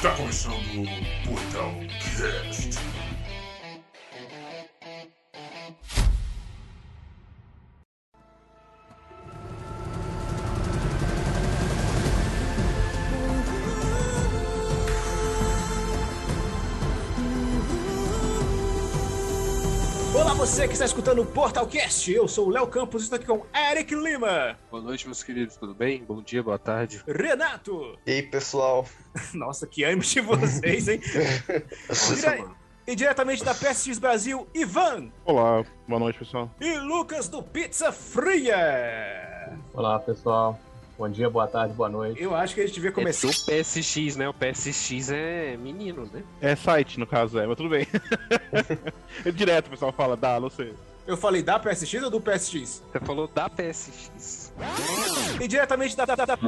Está começando o Portal Cast. Você que está escutando o Portalcast. Eu sou o Léo Campos e estou aqui com Eric Lima, Boa noite, meus queridos, tudo bem? Bom dia, boa tarde. Renato. E aí, pessoal? Nossa, que ânimo de vocês, hein? Nossa, mano. E diretamente da PSX Brasil, Ivan Olá, boa noite, pessoal. e Lucas do Pizza Fria. Olá pessoal, bom dia, boa tarde, boa noite. Eu acho que a gente devia É começar. do PSX, né? O PSX é menino, né? É site, no caso, é, mas tudo bem. É Direto o pessoal fala, dá, não sei. Eu falei da PSX ou do PSX? Você falou da PSX. E diretamente da. da, da-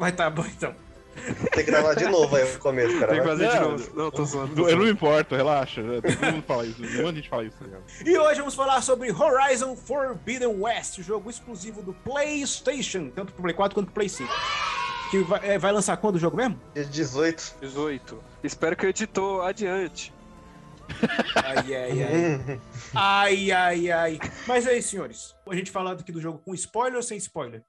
Vai tá bom então. Tem que gravar de novo aí o começo, cara. Tem que fazer de Não, novo. Não, tô zoando. Eu não me importo, relaxa. Todo mundo fala isso, um monte de gente fala isso. tá? E hoje vamos falar sobre Horizon Forbidden West, jogo exclusivo do PlayStation, tanto pro Play 4 quanto pro Play 5. Que vai, é, vai lançar quando o jogo mesmo? Dia 18. 18. Espero que o editor adiante. Ai, ai, ai. Ai, ai, ai. Mas é isso, senhores. A gente falando aqui do jogo com spoiler ou sem spoiler?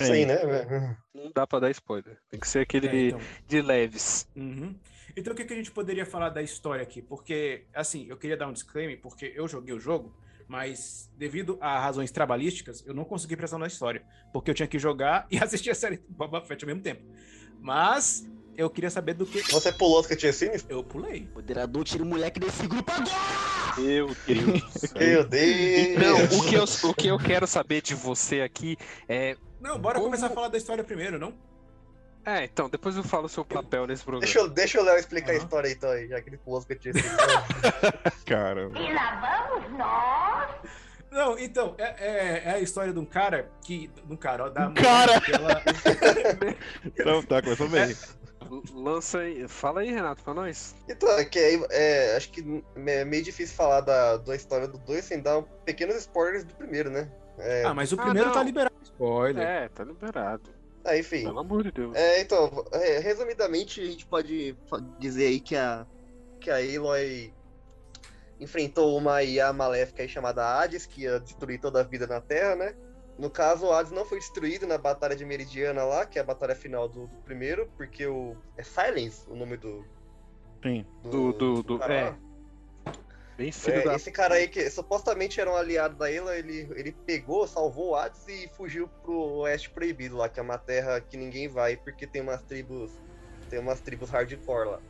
Aí, né? velho? Não dá pra dar spoiler. Tem que ser aquele É, então. de leves. Uhum. Então o que, que a gente poderia falar da história aqui? Porque, assim, eu queria dar um disclaimer, porque eu joguei o jogo, mas devido a razões trabalhísticas, eu não consegui prestar na história. Porque eu tinha que jogar e assistir a série do Boba Fett ao mesmo tempo. Mas eu queria saber do que. Você pulou as cutscenes? Eu pulei. Moderador, tira o moleque desse grupo agora! Meu Deus. do céu. Meu Deus! Não, o que, eu, o que eu quero saber de você aqui é. Não, bora Como- começar a falar da história primeiro, não? É, então, depois eu falo o seu papel nesse programa. Deixa, eu, deixa o Léo explicar Aham. a história aí, então, aí, já que ele pulou as cutscenes. Cara, E lá vamos nós. Não, então, é, é- é a história de um cara que. De um cara, ó, da Um cara! que ela- então tá, começou bem. Lança aí. Fala aí, Renato, pra nós. então, é que aí, é, acho que é meio difícil falar da, da história do 2 sem dar pequenos spoilers do primeiro, né? É, Ah, mas o Ah, primeiro não. tá liberado. Spoiler. É, tá liberado. ah, enfim. Pelo amor de Deus. É, então, é, resumidamente, a gente pode dizer aí que a, que a Aloy enfrentou uma IA maléfica aí chamada Hades, que ia destruir toda a vida na Terra, né? No caso, o Hades não foi destruído na Batalha de Meridiana lá, que é a batalha final do, do primeiro, porque o. É Silence o nome do. Sim. Do- do- do- cara é. Bem filho É, da. esse cara aí, que supostamente era um aliado da Ela, ele, ele pegou, salvou o Hades e fugiu pro Oeste Proibido lá, que é uma terra que ninguém vai, porque tem umas tribos. Tem umas tribos hardcore lá.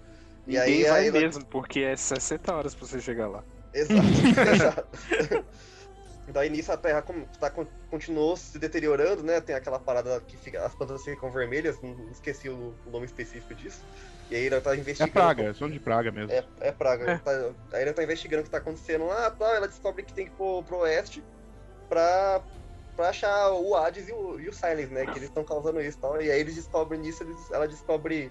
E Ninguém aí, vai aí ela- mesmo, porque é 60 horas pra você chegar lá. Exato, exato. Daí nisso a terra tá, con- continuou se deteriorando, né? Tem aquela parada que fica, as plantas ficam vermelhas, não esqueci o nome específico disso. E aí ela tá É investigando. praga, é som de praga mesmo. É, é praga. É. Tá- aí ela tá investigando o que tá acontecendo lá, tal, ela descobre que tem que ir pro, pro oeste pra, pra achar o Hades e o, e o Silence, né? Que eles estão causando isso e tal. E aí eles descobrem nisso, eles- ela descobre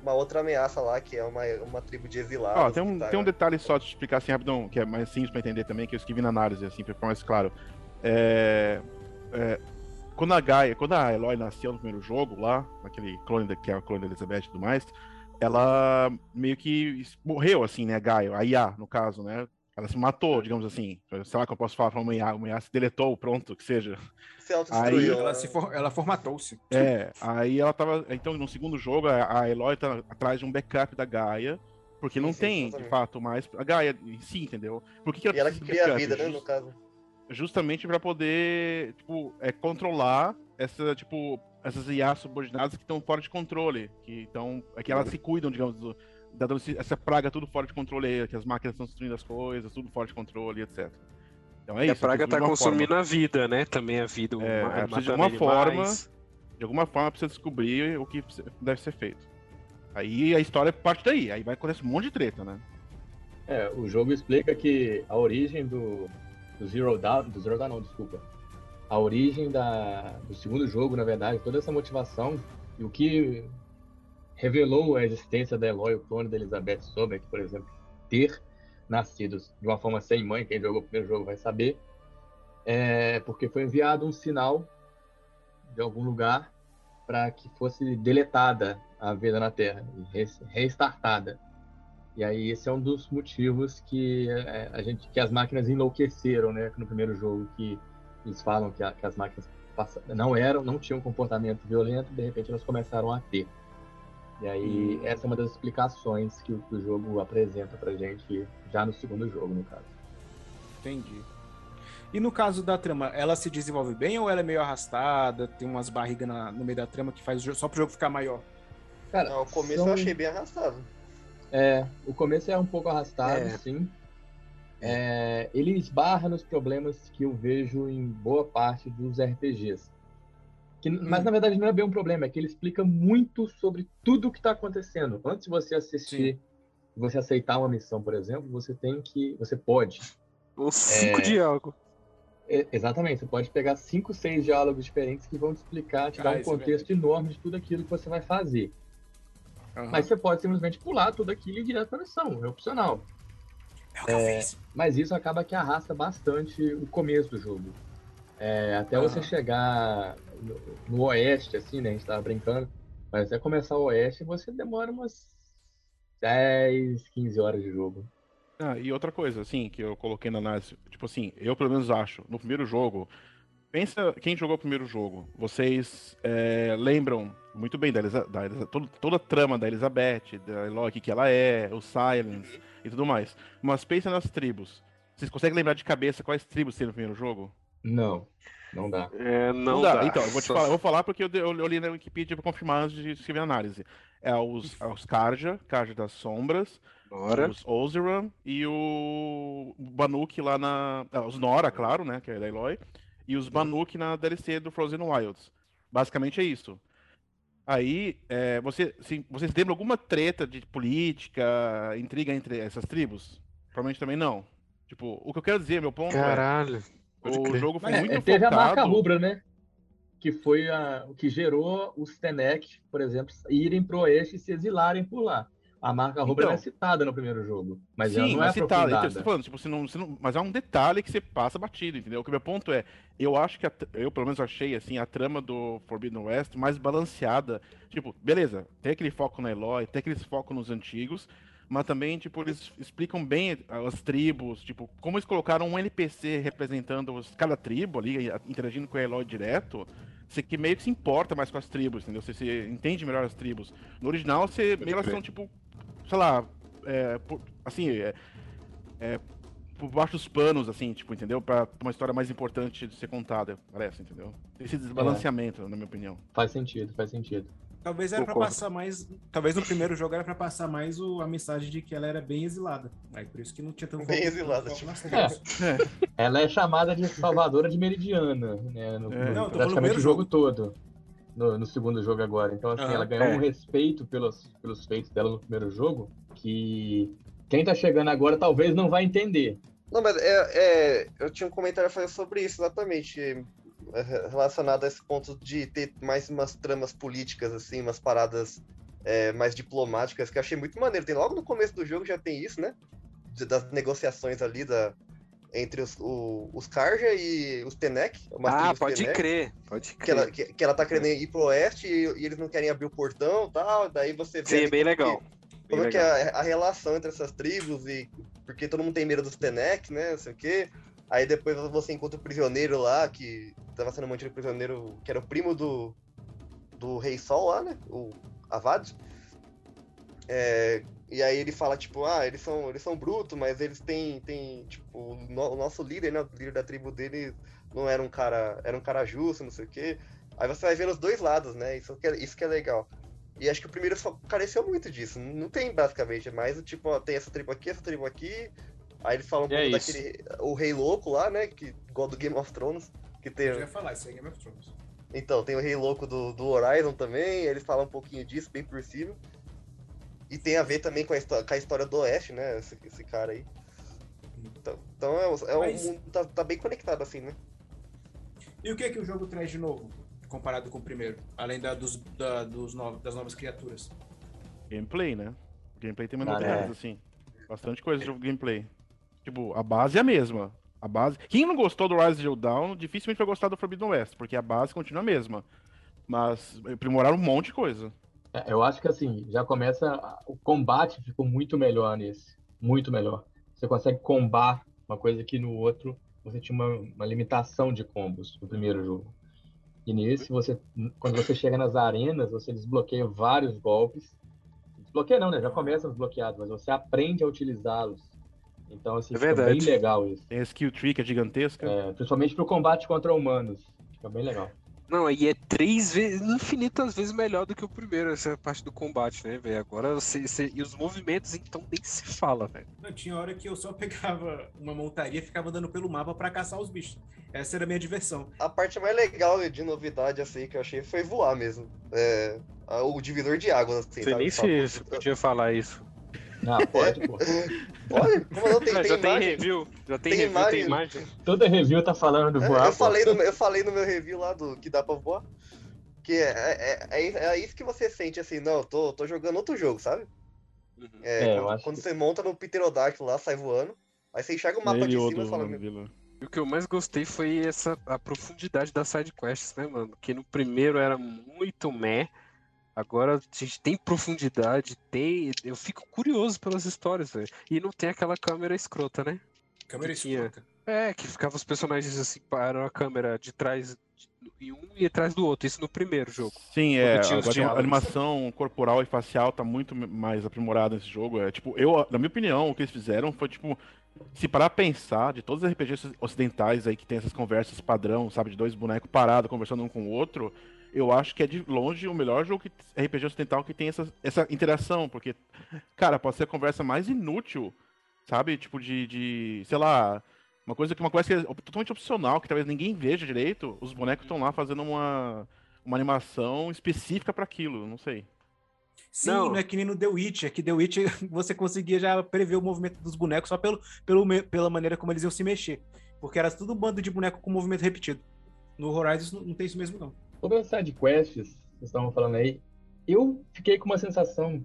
uma outra ameaça lá, que é uma, uma tribo de exilados. Ó, tem um, tá- tem um detalhe só de explicar assim rapidão, que é mais simples pra entender também, que eu escrevi na análise, assim, pra ficar mais claro. É, é, quando a Gaia, quando a Eloy nasceu no primeiro jogo lá, aquele clone da, que é o clone da Elizabeth e tudo mais, ela meio que morreu, assim, né, a Gaia, a IA, no caso, né? Ela se matou, digamos assim. Sei lá que eu posso falar pra uma IA, uma IA se deletou, pronto, que seja. se autodestruiu. Ela, se for- ela formatou-se. É, aí ela tava. Então, no segundo jogo, a, a Eloy tá atrás de um backup da Gaia, porque Sim, não sim, tem, de fato, mais. A Gaia em si, entendeu? Por que, que E ela que cria a backup? vida, né, no caso. Justamente pra poder, tipo, é, controlar essa, tipo, essas IAs subordinadas que estão fora de controle. Que, então, é que elas se cuidam, digamos, do, da, essa praga tudo fora de controle, que as máquinas estão destruindo as coisas, tudo fora de controle, etc. Então é E a isso. praga tudo tá de uma consumindo forma. a vida, né? Também a vida. É, é, precisa de alguma animais. De alguma forma precisa descobrir o que deve ser feito. Aí a história parte daí, aí vai acontecer um monte de treta, né? É, o jogo explica que a origem do, do Zero Dawn, do Zero Dawn não, desculpa. A origem da, do segundo jogo, na verdade, toda essa motivação e o que revelou a existência da Eloy, o clone da Elizabeth Sobek, por exemplo, ter nascido de uma forma sem mãe, quem jogou o primeiro jogo vai saber, é porque foi enviado um sinal de algum lugar para que fosse deletada a vida na Terra, re- restartada. E aí esse é um dos motivos que é, a gente, que as máquinas enlouqueceram, né? No primeiro jogo que eles falam que, a- que as máquinas não eram, não tinham comportamento violento, de repente elas começaram a ter. E aí essa é uma das explicações que o, que o jogo apresenta pra gente já no segundo jogo, no caso. Entendi. E no caso da trama, ela se desenvolve bem ou ela é meio arrastada? Tem umas barrigas na- no meio da trama que faz o jogo, só pro jogo ficar maior? Cara, Não, o começo são- eu achei bem arrastado. É, o começo é um pouco arrastado, É. sim. É, ele esbarra nos problemas que eu vejo em boa parte dos RPGs. Que, Mas na verdade não é bem um problema, é que ele explica muito sobre tudo o que está acontecendo. Antes de você assistir, você aceitar uma missão, por exemplo, você tem que. Você pode. Os cinco É. diálogos. É, exatamente, você pode pegar cinco, seis diálogos diferentes que vão te explicar, te Ah, dar um é contexto enorme de tudo aquilo que você vai fazer. Mas você pode simplesmente pular tudo aquilo e ir direto para a missão, é opcional. É o que eu fiz. Mas isso acaba que arrasta bastante o começo do jogo. É, até você Aham. chegar no, no oeste, assim, né? A gente tava brincando. Mas até começar o oeste, você demora umas 10, 15 horas de jogo. Ah, e outra coisa, assim, que eu coloquei na análise, tipo assim, eu pelo menos acho, no primeiro jogo, pensa quem jogou o primeiro jogo, vocês é, lembram muito bem da, Elisa, da Elisa- todo- toda a trama da Elizabeth, da Eloy, o que que ela é, o Silence e tudo mais. Mas pensa nas tribos. Vocês conseguem lembrar de cabeça quais tribos tem no primeiro jogo? Não, não dá. É, não, dá. Então, eu vou te Só- falar, eu vou falar porque eu, eu, eu li na Wikipedia pra confirmar antes de escrever a análise. É os, é os Karja, Karja das Sombras, Bora. os Ozeran e o Banuk lá na. ah, os Nora, claro, né? Que é da Eloy. E os Banuk na DLC do Frozen Wilds. Basicamente é isso. Aí, é, você, se, vocês lembram alguma treta de política, intriga entre essas tribos? Provavelmente também não. Tipo, o que eu quero dizer, meu ponto Caralho. é, o crer. jogo foi É, muito teve focado... a marca rubra, né? Que foi a, o que gerou os Tenek, por exemplo, irem pro oeste e se exilarem por lá. A marca rubra Então. ela é citada no primeiro jogo, mas ela Sim, não é mas citado, então, eu tô falando, tipo, você não, você não- mas é um detalhe que você passa batido, entendeu? O que meu ponto é, eu acho que, a eu pelo menos achei, assim, a trama do Forbidden West mais balanceada. Tipo, beleza, tem aquele foco na Eloy, tem aquele foco nos antigos, mas também, tipo, eles explicam bem as tribos, tipo, como eles colocaram um NPC representando os- cada tribo ali, interagindo com a Eloy direto, você que meio que se importa mais com as tribos, entendeu? Você, você entende melhor as tribos. No original, você, Pode elas são, tipo, sei lá, é, por- assim, é, é, por baixo dos panos, assim, tipo, entendeu? Pra uma história mais importante de ser contada, parece, entendeu? Esse desbalanceamento, na minha opinião. Faz sentido, faz sentido. Talvez era pra Concordo. passar mais. Talvez no primeiro jogo era pra passar mais o- a mensagem de que ela era bem exilada. Aí por isso que não tinha tanto Bem exilada, tipo. nas tribos. Ela é chamada de salvadora de Meridiana, né? No, É. no- Não, praticamente o jogo jogo. todo. No, no segundo jogo agora. Então, assim, Aham. ela ganhou É. um respeito pelos, pelos feitos dela no primeiro jogo que quem tá chegando agora talvez não vai entender. Não, mas é, é, eu tinha um comentário a fazer sobre isso, exatamente. Relacionado a esse ponto de ter mais umas tramas políticas, assim, umas paradas é, mais diplomáticas, que eu achei muito maneiro. Tem logo no começo do jogo já tem isso, né? Das negociações ali da, entre os, o- os Karja e os Tenek. umas Ah, pode Tenek, crer. Pode Que ela, crer. que, que ela tá querendo ir pro oeste e, e eles não querem abrir o portão e tal. Daí você vê. Sim, bem que- legal. Como é que é a, a relação entre essas tribos e porque todo mundo tem medo dos Tenek, né? Não sei o quê. Aí depois você encontra o prisioneiro lá, que tava sendo mantido prisioneiro, que era o primo do, do Rei Sol lá, né? O Avad. É, e aí ele fala, tipo, ah, eles são, eles são brutos, mas eles têm, têm tipo, o, no- o nosso líder, né? O líder da tribo dele não era um cara, era um cara justo, não sei o quê. Aí você vai vendo os dois lados, né? Isso que é, isso que é legal. E acho que o primeiro só careceu muito disso. Não tem basicamente, é mais o tipo, ó, tem essa tribo aqui, essa tribo aqui. Aí eles falam um é pouco isso. daquele. O Rei Louco lá, né? Que, igual do Game of Thrones. Que tem, Eu ia falar, isso aí é Game of Thrones. então, tem o Rei Louco do, do Horizon também, eles falam um pouquinho disso, bem por cima. E tem a ver também com a, com a história do Oeste, né? Esse, esse cara aí. Então, então é, o- é Mas- um mundo tá, tá bem conectado assim, né? E o que que o jogo traz de novo, comparado com o primeiro? Além da, dos, da- dos no- das novas criaturas. Gameplay, né? O gameplay tem uma novidades, é. assim. Bastante coisa de gameplay. Tipo, a base é a mesma. A base. Quem não gostou do Rise Zero Dawn dificilmente vai gostar do Forbidden West, porque a base continua a mesma. Mas aprimoraram um monte de coisa. É, Eu acho que assim, já começa. O combate ficou muito melhor nesse. Muito melhor. Você consegue combar uma coisa que no outro você tinha uma, uma limitação de combos no primeiro jogo. E nesse, você, quando você chega nas arenas, você desbloqueia vários golpes. Desbloqueia não, né? Já começa desbloqueado, mas você aprende a utilizá-los. Então, assim, É bem legal isso. Tem a skill tree que é gigantesca. É, principalmente pro combate contra humanos. Fica bem legal. Não, e é três vezes, infinitas vezes melhor do que o primeiro, essa parte do combate, né, velho? Agora você, você- E os movimentos, então, nem se fala, velho. Não, tinha hora que eu só pegava uma montaria e ficava andando pelo mapa pra caçar os bichos. Essa era a minha diversão. A parte mais legal de novidade, assim, que eu achei foi voar mesmo. É, o divisor de águas, assim, Não sei sabe? nem se podia falar isso. Ah, pode, pô. Como não tem, tem já tem imagem. review, já tem, Tem review, tem imagem. imagem. Toda review tá falando do É, voar. eu, pô. falei no, meu- eu falei no meu review lá do que dá pra voar. Que é, é, é, é isso que você sente assim, não, eu tô, tô jogando outro jogo, sabe? Uhum. É, É, eu quando, acho quando que- você monta no Pterodáctilo lá, sai voando, aí você enxerga o mapa Ele de cima e fala, meu. E o que eu mais gostei foi essa a profundidade das sidequests, né, mano? Que no primeiro era muito meh. Agora a gente tem profundidade, tem. Eu fico curioso pelas histórias, velho. E não tem aquela câmera escrota, né? Câmera Que tinha. escrota. É, que ficava os personagens assim, para a câmera de trás de um e atrás do outro. Isso no primeiro jogo. Sim, é. tinha Agora diálogos. animação corporal e facial tá muito mais aprimorada nesse jogo. É tipo, eu, na minha opinião, o que eles fizeram foi tipo. Se parar a pensar, de todos os RPGs ocidentais aí que tem essas conversas padrão, sabe, de dois bonecos parados conversando um com o outro, eu acho que é de longe o melhor jogo que, RPG ocidental que tem essa, essa interação, porque, cara, pode ser a conversa mais inútil, sabe, tipo de, de sei lá, uma coisa que uma coisa que é totalmente opcional, que talvez ninguém veja direito, os bonecos estão lá fazendo uma, uma animação específica pra aquilo, não sei. Sim, Não. não. é que nem no The Witch. É que The Witch você conseguia já prever o movimento dos bonecos só pelo, pelo, pela maneira como eles iam se mexer. Porque era tudo um bando de boneco com movimento repetido. No Horizon isso não, não tem isso mesmo, não. Sobre as sidequests, vocês estavam falando aí, eu fiquei com uma sensação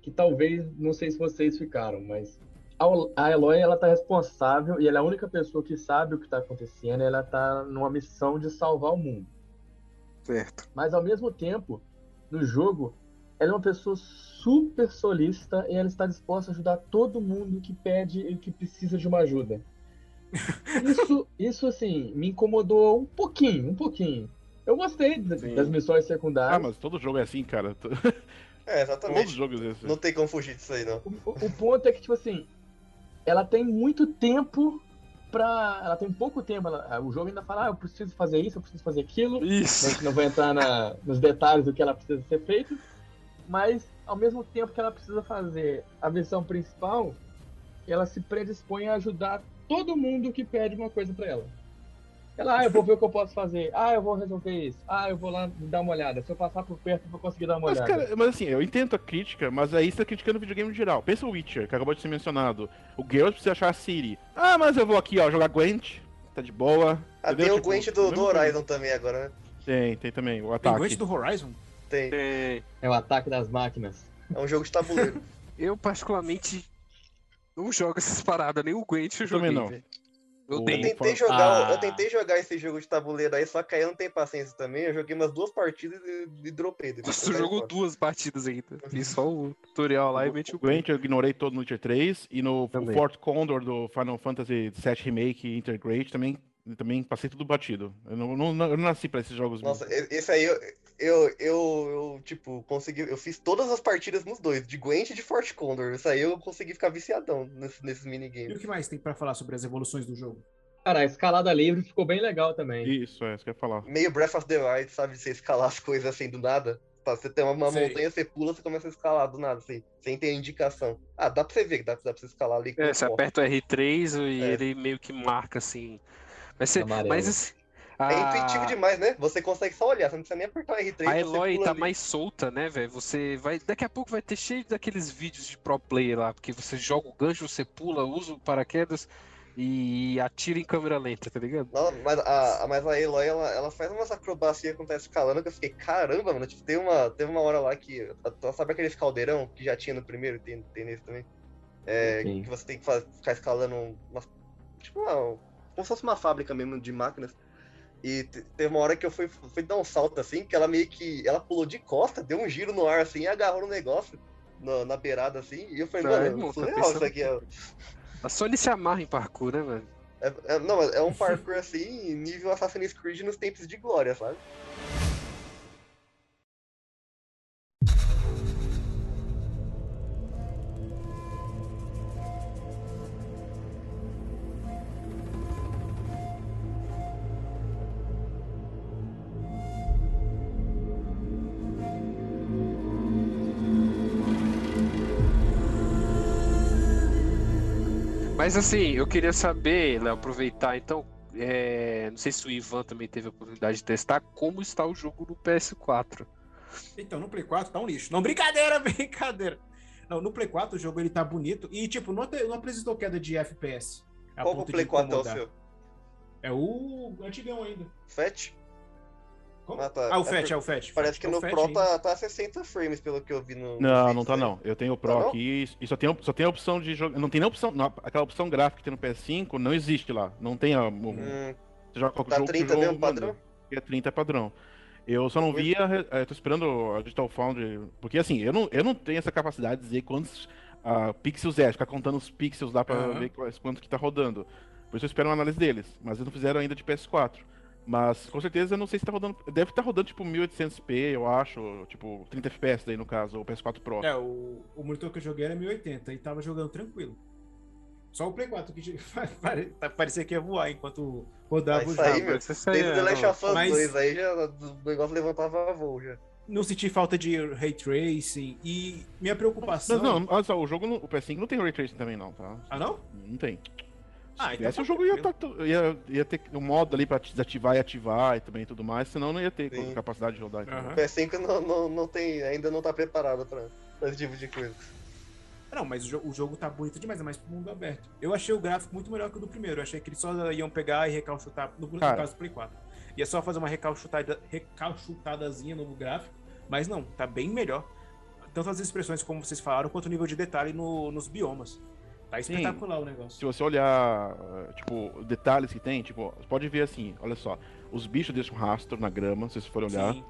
que talvez, não sei se vocês ficaram, mas a Eloy, ela tá responsável e ela é a única pessoa que sabe o que tá acontecendo, ela tá numa missão de salvar o mundo. Certo. Mas ao mesmo tempo, no jogo, ela é uma pessoa super solista e ela está disposta a ajudar todo mundo que pede e que precisa de uma ajuda. Isso, isso assim, me incomodou um pouquinho, um pouquinho. Eu gostei Sim. das missões Ah, secundárias. mas todo jogo é assim, cara. É, Todos os exatamente. jogos é assim. Não tem como fugir disso aí, não. O, o- ponto é que, tipo assim, ela tem muito tempo pra. Ela tem pouco tempo. ela- o jogo ainda fala, ah, eu preciso fazer isso, eu preciso fazer aquilo. A Isso. gente não vai entrar na- nos detalhes do que ela precisa ser feito, mas ao mesmo tempo que ela precisa fazer a missão principal, ela se predispõe a ajudar todo mundo que pede uma coisa pra ela. Ela, ah, eu vou ver o que eu posso fazer. Ah, eu vou resolver isso. Ah, eu vou lá dar uma olhada. Se eu passar por perto, eu vou conseguir dar uma Mas, olhada. cara, mas assim, eu entendo a crítica, mas aí você tá criticando o videogame em geral. Pensa o Witcher, que acabou de ser mencionado. O Geralt precisa achar a Ciri. Ah, mas eu vou aqui, ó, jogar Gwent, tá de boa. Ah, entendeu? tem o Tipo, Gwent do, do. Horizon também agora, né? Tem, tem também, o Tem ataque. Gwent do Horizon? Tem. É, É o ataque das máquinas. É um jogo de tabuleiro. eu, particularmente, não jogo essas paradas, nem o Gwent eu Também joguei. não. velho. Eu tentei, jogar, Ah. eu tentei jogar esse jogo de tabuleiro aí, só que aí eu não tenho paciência também. Eu joguei umas duas partidas e, e dropei. caí jogou fora. duas partidas ainda. Fiz só o tutorial lá e meti o Gwent eu ignorei todo no Witcher 3 e no Também. Fort Condor do Final Fantasy VII Remake Intergrade também, também passei tudo batido. Eu não, não, eu não nasci pra esses jogos Nossa, mesmo. esse aí eu, eu, eu, eu, tipo, consegui. Eu fiz todas as partidas nos dois, de Gwent e de Fort Condor. Isso aí eu consegui ficar viciadão nesse, nesses E minigames. o que mais tem pra falar sobre as evoluções do jogo? Cara, a escalada livre ficou bem legal também. Isso, é isso que eu ia falar. Meio Breath of the Wild, sabe? Você escalar as coisas assim do nada. Você tem uma, uma montanha, você pula, você começa a escalar do nada, assim, sem ter indicação. Ah, dá pra você ver que dá, dá pra você escalar ali. É, você aperta o R3 e É. ele meio que marca assim. Mas, você, mas assim, É a- intuitivo demais, né? Você consegue só olhar, você não precisa nem apertar o R3. A Eloy tá ali. mais solta, né, velho? Você vai. Daqui a pouco vai ter cheio daqueles vídeos de pro player lá, porque você joga o gancho, você pula, usa o paraquedas e atira em câmera lenta, tá ligado? Não, mas a, a- mas a Eloy, ela, ela faz umas acrobacias quando tá escalando que eu fiquei, caramba, mano. Tipo, tem uma, teve uma hora lá que. Sabe aqueles caldeirão que já tinha no primeiro, tem, tem nesse também? É, Sim. que você tem que ficar escalando umas. Tipo, uma, como se fosse uma fábrica mesmo de máquinas. E te- teve uma hora que eu fui, fui dar um salto assim, que ela meio que. Ela pulou de costa, deu um giro no ar assim e agarrou no negócio. Na, na beirada assim, e eu falei, mano, irmão, tá surreal pensando isso aqui. É, A Sony se amarra em parkour, né, velho? é- é- não, é um parkour assim, nível Assassin's Creed nos tempos de glória, sabe? Mas assim, eu queria saber, Léo, aproveitar então. é, Não sei se o Ivan também teve a oportunidade de testar como está o jogo no PS4. Então, no Play 4 tá um lixo. Não, brincadeira, brincadeira. Não, no Play 4 o jogo ele tá bonito e, tipo, não, te- não apresentou queda de FPS. Qual que é o Play 4 é o seu? É o antigão ainda. Fat? Como? Ah, Ah, tá. o É Fat, por- é o Fat. Parece que É o no Pro ainda. tá, tá 60 frames, pelo que eu vi no. Não, não tá não. Eu tenho o Pro Tá não? aqui e só tem, só tem a opção de jogar. Não tem nem opção. não, aquela opção gráfica que tem no PS5 não existe lá. Não tem a. o- Hum, Você joga qualquer tá jogo o 30 jogo mesmo padrão? E é 30 padrão. Eu só não vi a. re- eh, tô esperando a Digital Foundry. Porque assim, eu não, eu não tenho essa capacidade de dizer quantos ah, pixels é, ficar contando os pixels lá pra Aham. ver quanto que tá rodando. Por isso eu espero uma análise deles. Mas eles não fizeram ainda de PS4. Mas com certeza eu não sei se tá rodando. Deve estar rodando tipo 1800p, eu acho. Tipo 30 FPS daí no caso, o PS4 Pro. É, o, o monitor que eu joguei era 1080 e tava jogando tranquilo. Só o Play 4 que pare- parecia que ia voar enquanto rodava o isso aí, jogo. meu. Aí Desde é- o The Last of Us Mas- 2 aí já o negócio levantava a voo já. Não senti falta de ray tracing e minha preocupação. Mas não, olha só, o jogo, no, o PS5 não tem Ray Tracing também não, tá? Ah, não? Não tem. Ah, então tivesse, tá o jogo ia, tá- ia, ia ter um modo ali pra desativar e ativar e também tudo mais, senão não ia ter Sim. capacidade de rodar. entendeu? Aham. O PS5 não, não, não tem, ainda não tá preparado pra, pra esse tipo de coisa. Não, mas o, jo- o jogo tá bonito demais, é mais pro mundo aberto. Eu achei o gráfico muito melhor que o do primeiro. Eu achei que eles só iam pegar e recalchutar, no, no caso do Play 4. Ia só fazer uma recalchutada, recalchutadazinha no gráfico, mas não, tá bem melhor. Tanto as expressões como vocês falaram, quanto o nível de detalhe no- nos biomas. Tá Sim. espetacular o negócio. Se você olhar, tipo, detalhes que tem, tipo, você pode ver assim, olha só, os bichos deixam rastro na grama, se vocês forem olhar. Sim.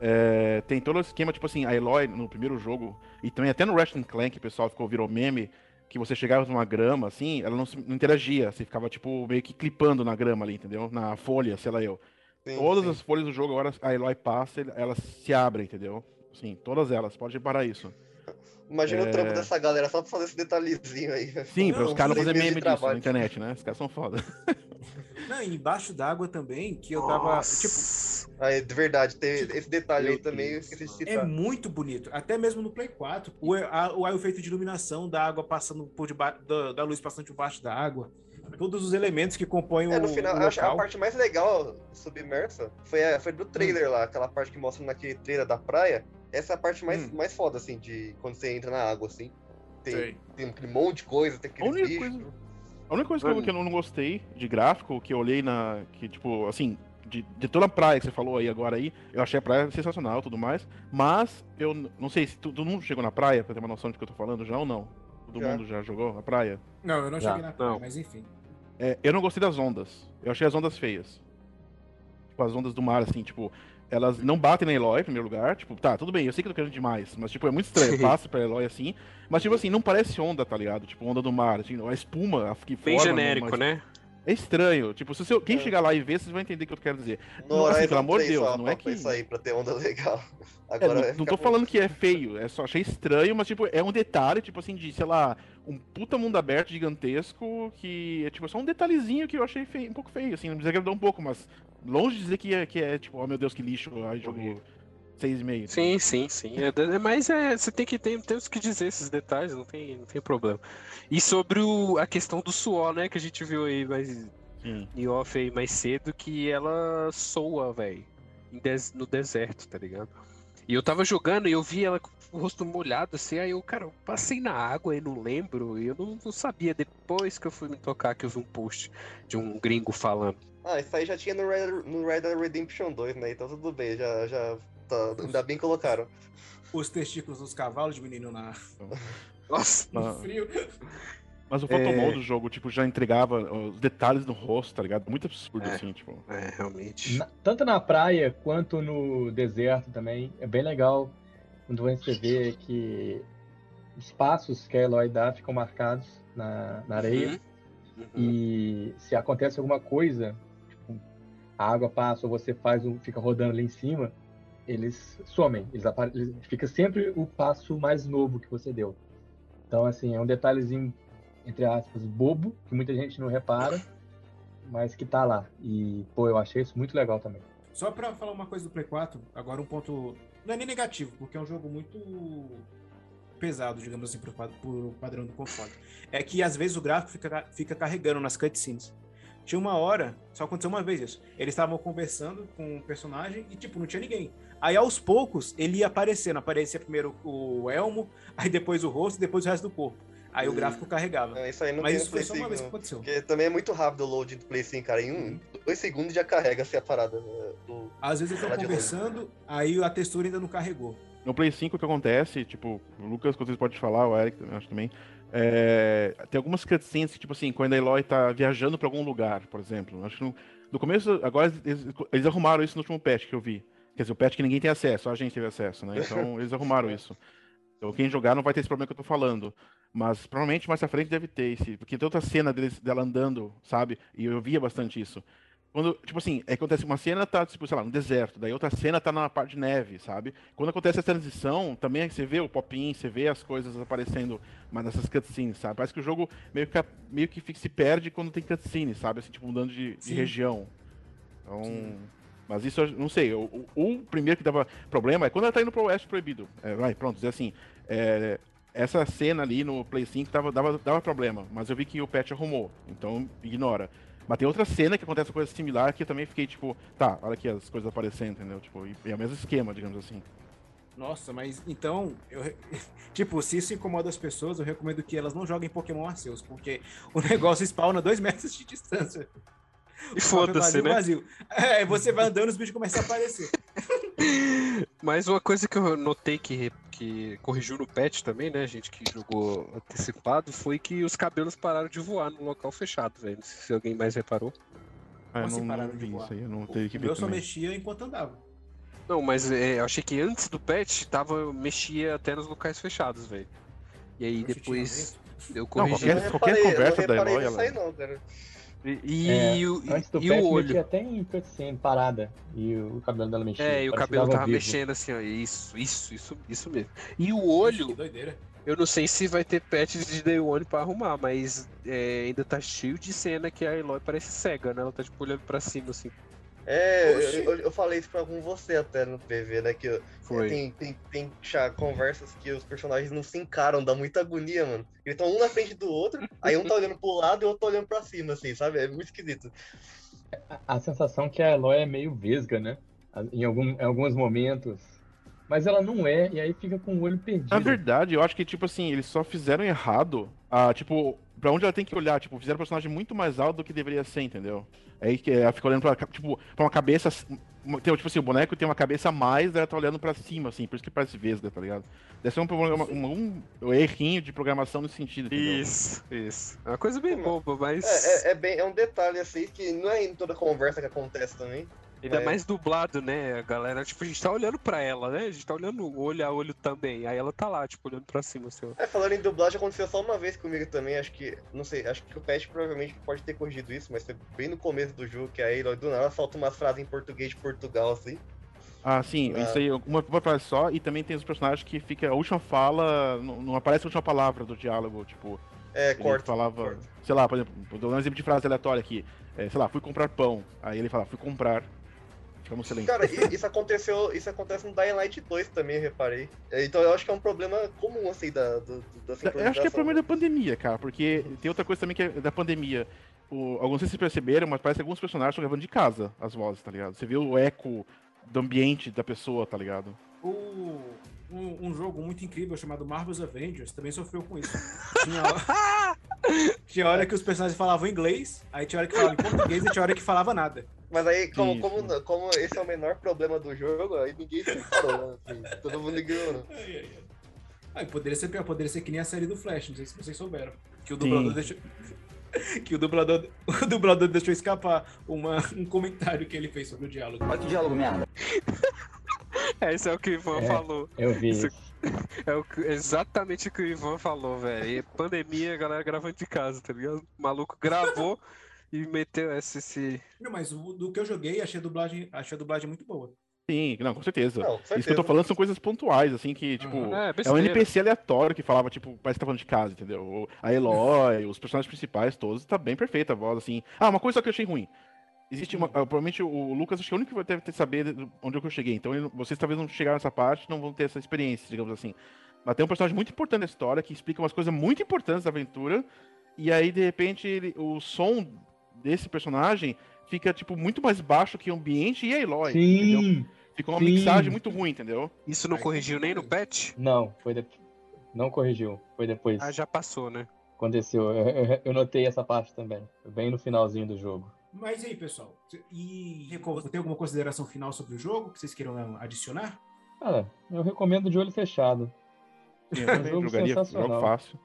É, tem todo o esquema, tipo assim, a Eloy no primeiro jogo, e também até no Ratchet Clank, o pessoal ficou virou meme, que você chegava numa grama, assim, ela não, se- não interagia, você ficava, tipo, meio que clipando na grama ali, entendeu? Na folha, sei lá eu. Sim, Todas sim. as folhas do jogo, agora a Eloy passa, elas se abrem, entendeu? Sim, todas elas, pode reparar isso. Imagina É. o trampo dessa galera só pra fazer esse detalhezinho aí. Sim, para os caras não seis fazer meses meme de disso na trabalho. internet, né? Os caras são foda. Não, e embaixo d'água também, que eu tava. Tipo, Nossa. Aí, de verdade, tem esse detalhe aí também, eu Deus. esqueci de É muito bonito. Até mesmo no Play 4. O, a- o, efeito de iluminação da água passando por debaixo, da, da luz passando debaixo da água. Todos os elementos que compõem É, o, no final, o eu acho a local. parte mais legal submersa foi, a, foi do trailer lá, aquela parte que mostra naquele trailer da praia. Essa é a parte mais, Hum. mais foda, assim, de quando você entra na água, assim. Tem, Sei. tem aquele monte de coisa, tem aquele bicho. coisa- A única coisa que eu, Mano. que eu não gostei de gráfico, que eu olhei na. Que, tipo, assim, de, de toda a praia que você falou aí agora aí, eu achei a praia sensacional e tudo mais. Mas eu não sei se tu- todo mundo chegou na praia pra ter uma noção de que eu tô falando já ou não. Todo Já. mundo já jogou na praia? Não, eu não Já, cheguei na praia, não. mas enfim. É, eu não gostei das ondas. Eu achei as ondas feias. Tipo, as ondas do mar, assim, tipo, elas não batem na Eloy, em primeiro lugar. Tipo, tá, tudo bem, eu sei que eu tô querendo demais, mas, tipo, é muito estranho. Passa pra Eloy assim. Mas, tipo assim, não parece onda, tá ligado? Tipo, onda do mar. Assim, a espuma a que Bem forma genérico, numa- né? É estranho. Tipo, se você, quem É. chegar lá e ver, vocês vão entender o que eu quero dizer. No Não, assim, pelo amor de 3 Deus, não é que- isso aí pra ter onda legal. É, Agora não, vai não ficar tô bom. falando que é feio, é só achei estranho, mas tipo, é um detalhe, tipo assim, de, sei lá, um puta mundo aberto gigantesco que é tipo só um detalhezinho que eu achei feio, um pouco feio, assim, me desagradou um pouco, mas longe de dizer que é, que é tipo, oh meu Deus, que lixo, aí jogo 6,5. Sim, sim, sim. É, é- mas é, você tem que ter, temos que dizer esses detalhes, não tem, não tem problema. E sobre o- a questão do suor, né, que a gente viu aí mais Sim. em off aí mais cedo, que ela soa, velho, no deserto, tá ligado? E eu tava jogando e eu vi ela com o rosto molhado, assim, aí eu, cara, eu passei na água e não lembro, e eu não, não sabia. Depois que eu fui me tocar, que eu vi um post de um gringo falando. Ah, isso aí já tinha no Red, no Red Dead Redemption 2, né? Então tudo bem, já, já tá, ainda bem colocaram. Os testículos dos cavalos de menino na, Nossa, no frio. Mas o photomode do jogo, tipo, já entregava os detalhes do rosto, tá ligado? Muito absurdo, É. assim, tipo. É, realmente. Na- tanto na praia quanto no deserto também. É bem legal quando você vê que os passos que a Eloy dá ficam marcados na, na areia. Uhum. E se acontece alguma coisa, tipo, a água passa ou você faz um, fica rodando ali em cima, eles somem. Eles eles- fica sempre o passo mais novo que você deu. Então, assim, é um detalhezinho, entre aspas, bobo, que muita gente não repara, mas que tá lá. E, pô, eu achei isso muito legal também. Só pra falar uma coisa do Play 4, agora um ponto. Não é nem negativo, porque é um jogo muito pesado, digamos assim, pro, pro padrão do console. É que às vezes o gráfico fica, ca- fica carregando nas cutscenes. Tinha uma hora, só aconteceu uma vez isso. Eles estavam conversando com o personagem e, tipo, não tinha ninguém. Aí aos poucos ele ia aparecendo. Aparecia primeiro o elmo, aí depois o rosto, depois o resto do corpo. Aí o Hum. gráfico carregava. Não, isso aí não Mas isso foi só uma 5, vez que aconteceu. Porque também é muito rápido o load do Play 5, cara. Em um, dois segundos já carrega assim a parada. né, do- Às vezes eles estão conversando, aí a textura ainda não carregou. No Play 5 o que acontece, tipo, o Lucas, que vocês podem falar, o Eric também, acho também, é, tem algumas cutscenes que, tipo assim, quando a Eloy tá viajando pra algum lugar, por exemplo. Acho que no, no começo, agora eles, eles arrumaram isso no último patch que eu vi. Quer dizer, o patch que ninguém tem acesso, só a gente teve acesso, né? Então eles arrumaram isso. Então quem jogar não vai ter esse problema que eu tô falando. Mas provavelmente mais pra frente deve ter esse. Porque tem outra cena deles, dela andando, sabe? E eu via bastante isso. Quando, tipo assim, é, acontece uma cena tá, tipo, sei lá, no deserto, daí outra cena tá na parte de neve, sabe? Quando acontece essa transição, também você vê o pop-in, você vê as coisas aparecendo mas nessas cutscenes, sabe? Parece que o jogo meio que, meio que se perde quando tem cutscene, sabe? Assim, tipo, mudando de, de região. Então. Sim. Mas isso eu não sei. O, o- o primeiro que dava problema é quando ela tá indo pro Oeste Proibido. É, vai, pronto, dizer assim. é, essa cena ali no Play 5 dava, dava, dava problema, mas eu vi que o patch arrumou, então ignora. Mas tem outra cena que acontece coisa similar que eu também fiquei tipo, tá, olha aqui as coisas aparecendo, entendeu? Tipo, e, é o mesmo esquema, digamos assim. Nossa, mas então, eu, tipo, se isso incomoda as pessoas, eu recomendo que elas não joguem Pokémon Arceus, porque o negócio spawna dois metros de distância. E foda-se, né? Vazio. É, você vai andando, os bichos começam a aparecer. Mas uma coisa que eu notei que, que corrigiu no patch também, né, gente que jogou antecipado, foi que os cabelos pararam de voar no local fechado, velho. Não sei se alguém mais reparou. Ah, eu assim não, pararam não de vi voar? isso aí, eu não teria que O ver meu só também. mexia enquanto andava. Não, mas é, eu achei que antes do patch tava, mexia até nos locais fechados, velho. E aí depois eu corrigi. qualquer- Eu não qualquer reparei- conversa eu da Eloy, ela- não, cara. E, e, É, o, Antes do e patch o olho. até em cutscene, parada. E o cabelo dela mexia. É, e o cabelo tava vivo. mexendo assim, ó. Isso, isso, isso, isso mesmo. E o olho, que doideira. eu não sei se vai ter patches de Day One pra arrumar, mas é, ainda tá cheio de cena que a Eloy parece cega, né? Ela tá tipo olhando pra cima assim. É, eu, eu- eu falei isso pra com você até no PV, né? Que Foi. tem, tem, tem já conversas que os personagens não se encaram, dá muita agonia, mano. Eles estão um na frente do outro, aí um tá olhando pro lado e o outro tá olhando pra cima, assim, sabe? É muito esquisito. A sensação que a Eloy é meio vesga, né? Em, algum, em alguns momentos. Mas ela não é, e aí fica com o olho perdido. Na verdade, eu acho que, tipo assim, eles só fizeram errado. Ah, tipo, pra onde ela tem que olhar. Tipo, fizeram o personagem muito mais alto do que deveria ser, entendeu? Aí que ela fica olhando pra, tipo, pra uma cabeça. uma- Tem, tipo assim, o boneco tem uma cabeça a mais, ela tá olhando pra cima, assim, por isso que parece vesga, tá ligado? Deve ser um, problema- um, um errinho de programação nesse sentido, entendeu? Isso, isso. É uma coisa bem boba, mas. É, é, é bem, é um detalhe, assim, que não é em toda conversa que acontece também. Ainda é. mais dublado, né? A galera, tipo, a gente tá olhando pra ela, né? A gente tá olhando olho a olho também. Aí ela tá lá, tipo, olhando pra cima, assim, ó. É, falando em dublagem, aconteceu só uma vez comigo também, acho que, não sei, acho que o patch provavelmente pode ter corrigido isso, mas foi bem no começo do jogo, que a Aloy do nada solta umas frases em português de Portugal, assim. Ah, sim, Ah. isso aí, uma, uma frase só, e também tem os personagens que fica. A última fala, não, não aparece a última palavra do diálogo, tipo. É, corta. falava, corta. sei lá, por exemplo, vou dar um exemplo de frase aleatória aqui. É, sei lá, fui comprar pão. Aí ele fala, fui comprar. Silêncio. Cara, isso aconteceu, isso acontece no Dying Light 2 também, reparei. É, Então eu acho que é um problema comum, assim, da, da Eu acho que é problema da pandemia, cara, porque tem outra coisa também que é da pandemia. O, alguns se vocês perceberam, mas parece que alguns personagens estão gravando de casa as vozes, tá ligado? Você vê o eco do ambiente da pessoa, tá ligado? O, um, um jogo muito incrível chamado Marvel's Avengers também sofreu com isso. Tinha hora, tinha hora que os personagens falavam inglês, aí tinha hora que falavam em português e tinha hora que falava nada. Mas aí, como, como, como esse é o menor problema do jogo, aí ninguém se parou, né? Assim, todo mundo ignorou. E poderia ser pior, poderia ser que nem a série do Flash, não sei se vocês souberam. Que o dublador deixou. Que o dublador, o dublador deixou escapar uma, um comentário que ele fez sobre o diálogo. Olha que diálogo merda. É, Esse é o que o Ivan É. falou. Eu vi Isso-. É o que- exatamente o que o Ivan falou, velho. Pandemia, a galera gravando de casa, tá ligado? O maluco gravou e meteu esse. esse... Não, mas o- do que eu joguei, achei a dublagem, achei a dublagem muito boa. Sim, não, com certeza. Não, com Isso que eu tô certeza. falando são coisas pontuais, assim, que, tipo. É, é um. NPC aleatório que falava, tipo, parece que tá falando de casa, entendeu? A Eloy, os personagens principais todos, tá bem perfeita a voz, assim. Ah, uma coisa só que eu achei ruim. Existe uma. ah, Provavelmente o Lucas acho que é o único que vai ter, ter saber onde é que eu cheguei. Então ele- vocês talvez não chegaram nessa parte, não vão ter essa experiência, digamos assim. Mas tem um personagem muito importante da história que explica umas coisas muito importantes da aventura. E aí, de repente, ele- o som desse personagem fica, tipo, muito mais baixo que o ambiente e a Eloy. Entendeu? Sim! Ficou uma sim. mixagem muito ruim, entendeu? Isso não Aí corrigiu nem no patch? Não, foi de... não corrigiu. Foi depois. Ah, já passou, né? Aconteceu. Eu, eu- eu notei essa parte também. Bem no finalzinho do jogo. Mas e aí, pessoal? E tem alguma consideração final sobre o jogo que vocês queiram ah, adicionar? Cara, eu recomendo de olho fechado. Eu também jogo jogaria, jogo fácil.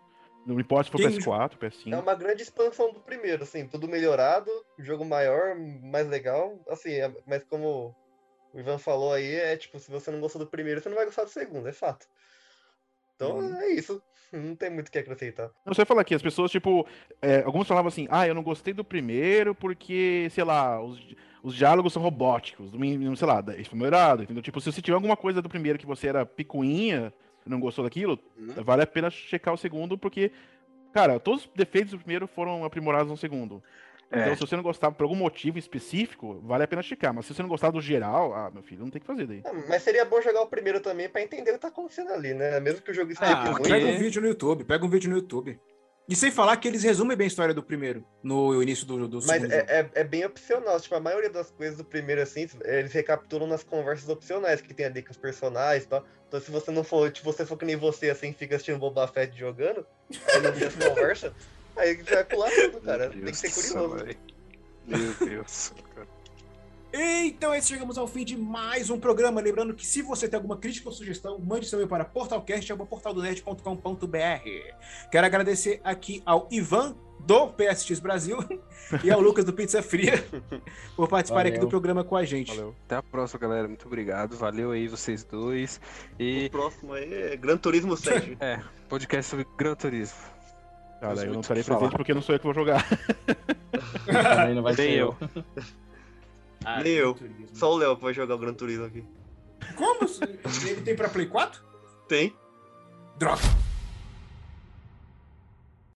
Não importa se for Quem- PS4, É PS5. uma grande expansão do primeiro, assim, tudo melhorado, jogo maior, mais legal, assim, é- mas como o Ivan falou aí, é tipo, se você não gostou do primeiro, você não vai gostar do segundo, é fato. Então Uhum. é isso, não tem muito o que acrescentar. Não, você vai falar aqui, as pessoas, tipo, é, alguns falavam assim, ah, eu não gostei do primeiro porque, sei lá, os, os diálogos são robóticos, sei lá, isso foi melhorado, entendeu? Tipo, se você tiver alguma coisa do primeiro que você era picuinha, não gostou daquilo, vale a pena checar o segundo, porque, cara, todos os defeitos do primeiro foram aprimorados no segundo. Então, É. se você não gostava por algum motivo específico, vale a pena checar. Mas se você não gostar do geral, ah, meu filho, não tem o que fazer daí. Ah, Mas seria bom jogar o primeiro também pra entender o que tá acontecendo ali, né? Mesmo que o jogo explique Ah, porque- pega um vídeo no YouTube, pega um vídeo no YouTube. E sem falar que eles resumem bem a história do primeiro, no início do, do Mas é, é, é bem opcional, tipo, a maioria das coisas do primeiro, assim, eles recapitulam nas conversas opcionais que tem ali com os personagens e tal. Então se você não for, tipo, você for que nem você, assim, fica assistindo Boba Fett jogando, aí não tem essa conversa, aí vai pular tudo, cara. Tem que ser curioso. Meu Deus. cara. Então, é isso, chegamos ao fim de mais um programa. Lembrando que se você tem alguma crítica ou sugestão, mande seu e-mail para portalcast.portaldonerd.com.br. Quero agradecer aqui ao Ivan, do PSX Brasil, e ao Lucas do Pizza Fria, por participarem aqui do programa com a gente. Valeu. Até a próxima, galera. Muito obrigado. Valeu aí vocês dois. E O próximo aí é Gran Turismo 7. podcast sobre Gran Turismo. Cara, Mas eu não estarei presente porque não sou eu que vou jogar. Também não vai Nem ser eu. Ah, Nem eu. Turismo. Só o Léo que vai jogar o Gran Turismo aqui. Como? Ele tem pra Play 4? Tem. Droga!